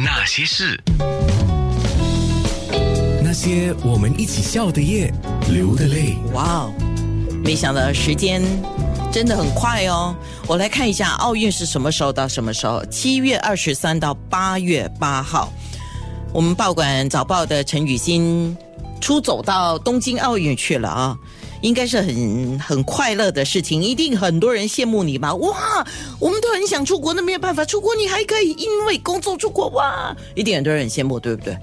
那些事，那些我们一起笑的夜，流的泪。哇哦，没想到时间真的很快哦。我来看一下奥运是什么时候到什么时候？七月二十三到八月八号。我们报馆早报的陈雨欣出走到东京奥运去了啊，应该是很很快乐的事情，一定很多人羡慕你吧？哇，我们都很想出国，那没有办法出国，你还可以因为工作出国哇，一定很多人很羡慕，对不对？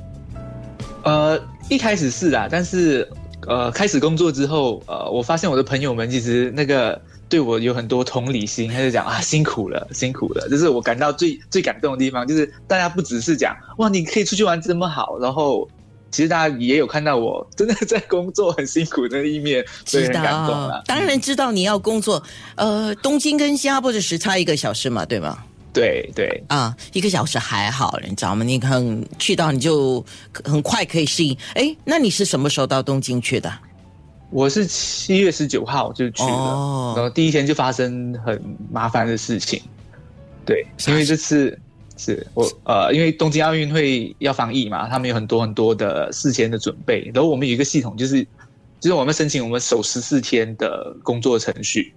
呃，一开始是啊，但是呃，开始工作之后，呃，我发现我的朋友们其实那个对我有很多同理心，他就讲啊，辛苦了，辛苦了，这是我感到最最感动的地方，就是大家不只是讲哇，你可以出去玩这么好，然后其实大家也有看到我真的在工作很辛苦的一面，所以知很感动。当然知道你要工作。呃，东京跟新加坡的时差一个小时嘛，对吗？对对，啊，一个小时还好，你知道吗？你很去到你就很快可以适应。哎，那你是什么时候到东京去的？我是七月十九号就去了，哦然后第一天就发生很麻烦的事情。对，因为这次是我呃，因为东京奥运会要防疫嘛，他们有很多很多的事前的准备，然后我们有一个系统，就是就是我们申请我们守十四天的工作程序，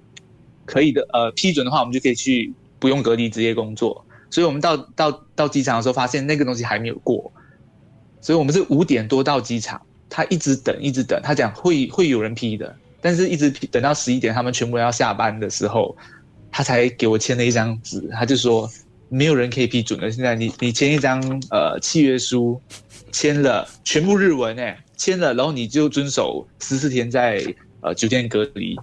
可以的呃批准的话，我们就可以去不用隔离直接工作。所以我们到到到机场的时候，发现那个东西还没有过，所以我们是五点多到机场，他一直等一直等，他讲会会有人批的，但是一直等到十一点，他们全部要下班的时候，他才给我签了一张纸，他就说没有人可以批准的。现在你你签一张呃契约书，签了全部日文哎，签了，然后你就遵守十四天在呃酒店隔离，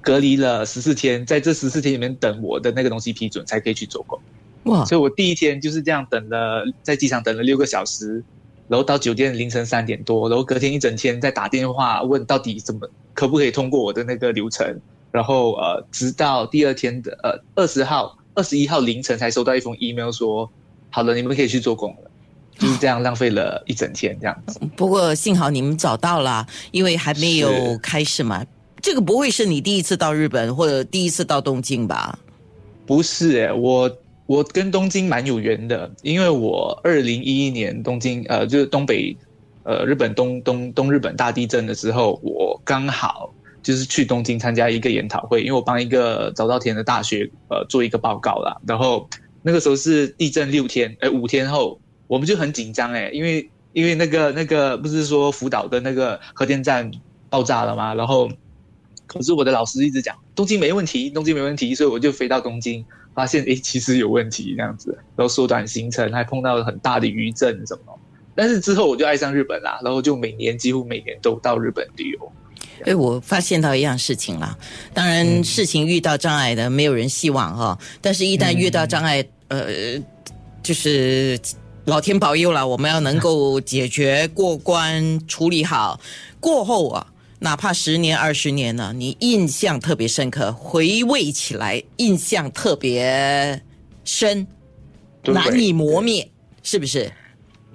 隔离了十四天，在这十四天里面等我的那个东西批准，才可以去走工。哇，所以我第一天就是这样等了，在机场等了六个小时，然后到酒店凌晨三点多，然后隔天一整天在打电话问到底怎么可不可以通过我的那个流程，然后呃，直到第二天的呃二十号、二十一号凌晨才收到一封 email 说，好了，你们可以去做工了，就是这样浪费了一整天这样子。不过幸好你们找到了，因为还没有开始嘛。这个不会是你第一次到日本或者第一次到东京吧？不是诶、我我跟东京蛮有缘的，因为我二零一一年东京呃就是东北呃日本东东东日本大地震的时候，我刚好就是去东京参加一个研讨会，因为我帮一个早稻田的大学呃做一个报告啦，然后那个时候是地震六天，哎五天后我们就很紧张诶，因为因为那个那个不是说福岛的那个核电站爆炸了吗？然后可是我的老师一直讲东京没问题，东京没问题，所以我就飞到东京，发现诶其实有问题这样子，然后缩短行程，还碰到了很大的余震什么。但是之后我就爱上日本啦，然后就每年几乎每年都到日本旅游。哎，我发现到一样事情啦。当然，事情遇到障碍的，没有人希望哈、但是，一旦遇到障碍，呃，就是老天保佑了，我们要能够解决、过关、处理好。过后啊，哪怕十年、二十年呢，你印象特别深刻，回味起来印象特别深，对难以磨灭，是不是？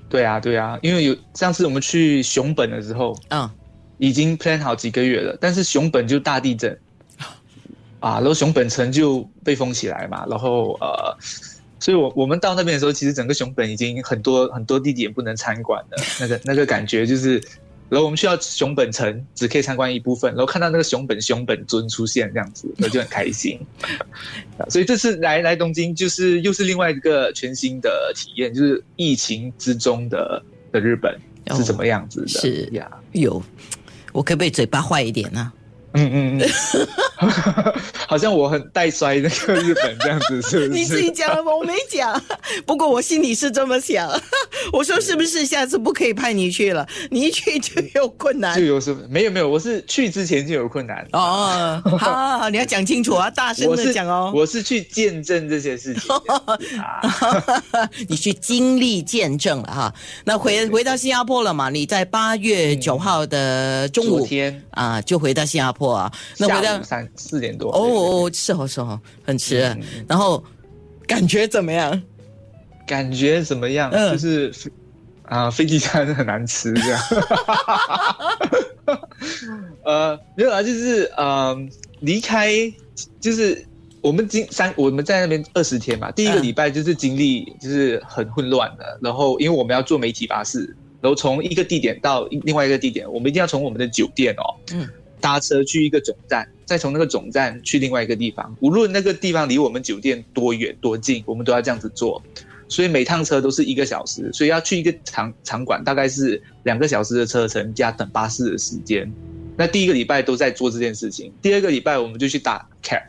对啊，对啊，因为有上次我们去熊本的时候，嗯，已经 plan 好几个月了，但是熊本就大地震 啊，然后熊本城就被封起来嘛，然后呃，所以我我们到那边的时候，其实整个熊本已经很多很多地点不能参观了，那个 那个感觉就是，然后我们去到熊本城只可以参观一部分，然后看到那个熊本熊本尊出现这样子，我就很开心。啊所以这次来来东京，就是又是另外一个全新的体验，就是疫情之中的的日本是怎么样子的？是呀。有，我可不可以嘴巴坏一点呢、嗯嗯嗯，好像我很带衰那个日本这样子，是不是？你自己讲了吗？我没讲，不过我心里是这么想。我说是不是下次不可以派你去了？你一去就有困难就。有什么？没有没有，我是去之前就有困难。哦，好好好，你要讲清楚啊，大声的讲哦。我是去见证这些事情。你去经历见证了哈。那回回到新加坡了嘛？你在八月九号的中午昨天啊，就回到新加坡啊。那回到下午三四点多。哦哦，是哦是哦，很迟嗯。然后感觉怎么样？感觉怎么样？嗯就是啊，飞机餐很难吃这样。呃，没有啊，就是呃，离开就是我们经三我们在那边二十天嘛，第一个礼拜就是经历就是很混乱的，然后因为我们要坐媒体巴士，然后从一个地点到另外一个地点，我们一定要从我们的酒店哦，嗯，搭车去一个总站，再从那个总站去另外一个地方，无论那个地方离我们酒店多远多近，我们都要这样子做，所以每趟车都是一个小时，所以要去一个场场馆大概是两个小时的车程加等巴士的时间。那第一个礼拜都在做这件事情，第二个礼拜我们就去打 cab。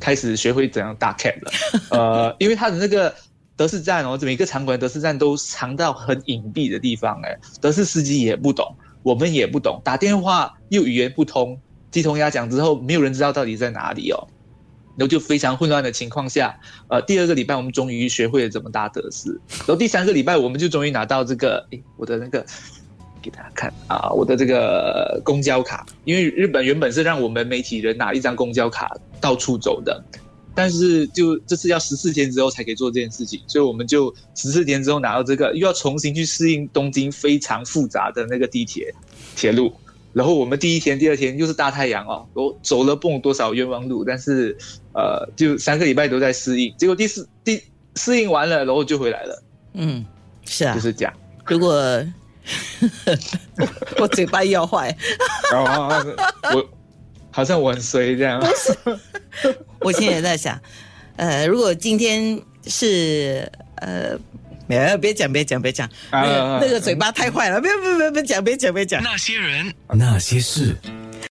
开始学会怎样打 cab 了，呃，因为他的那个德士站哦，每个场馆德士站都藏到很隐蔽的地方，哎，德士司机也不懂，我们也不懂，打电话又语言不通，鸡同鸭讲之后，没有人知道到底在哪里哦，然后就非常混乱的情况下，呃，第二个礼拜我们终于学会了怎么搭德士，然后第三个礼拜我们就终于拿到这个，诶，我的那个。给大家看啊，我的这个公交卡，因为日本原本是让我们媒体人拿一张公交卡到处走的，但是就这次要十四天之后才可以做这件事情，所以我们就十四天之后拿到这个，又要重新去适应东京非常复杂的那个地铁铁路，然后我们第一天、第二天又是大太阳哦，我走了蹦多少冤枉路，但是呃，就三个礼拜都在适应，结果第四第适应完了，然后就回来了。嗯，是啊，就是这样。如果 我嘴巴要坏，我好像我很衰这样。我现在也在想，呃，如果今天是呃，别别讲别讲别讲，那个那个嘴巴太坏了，别别别别讲别讲别讲。那些人，那些事。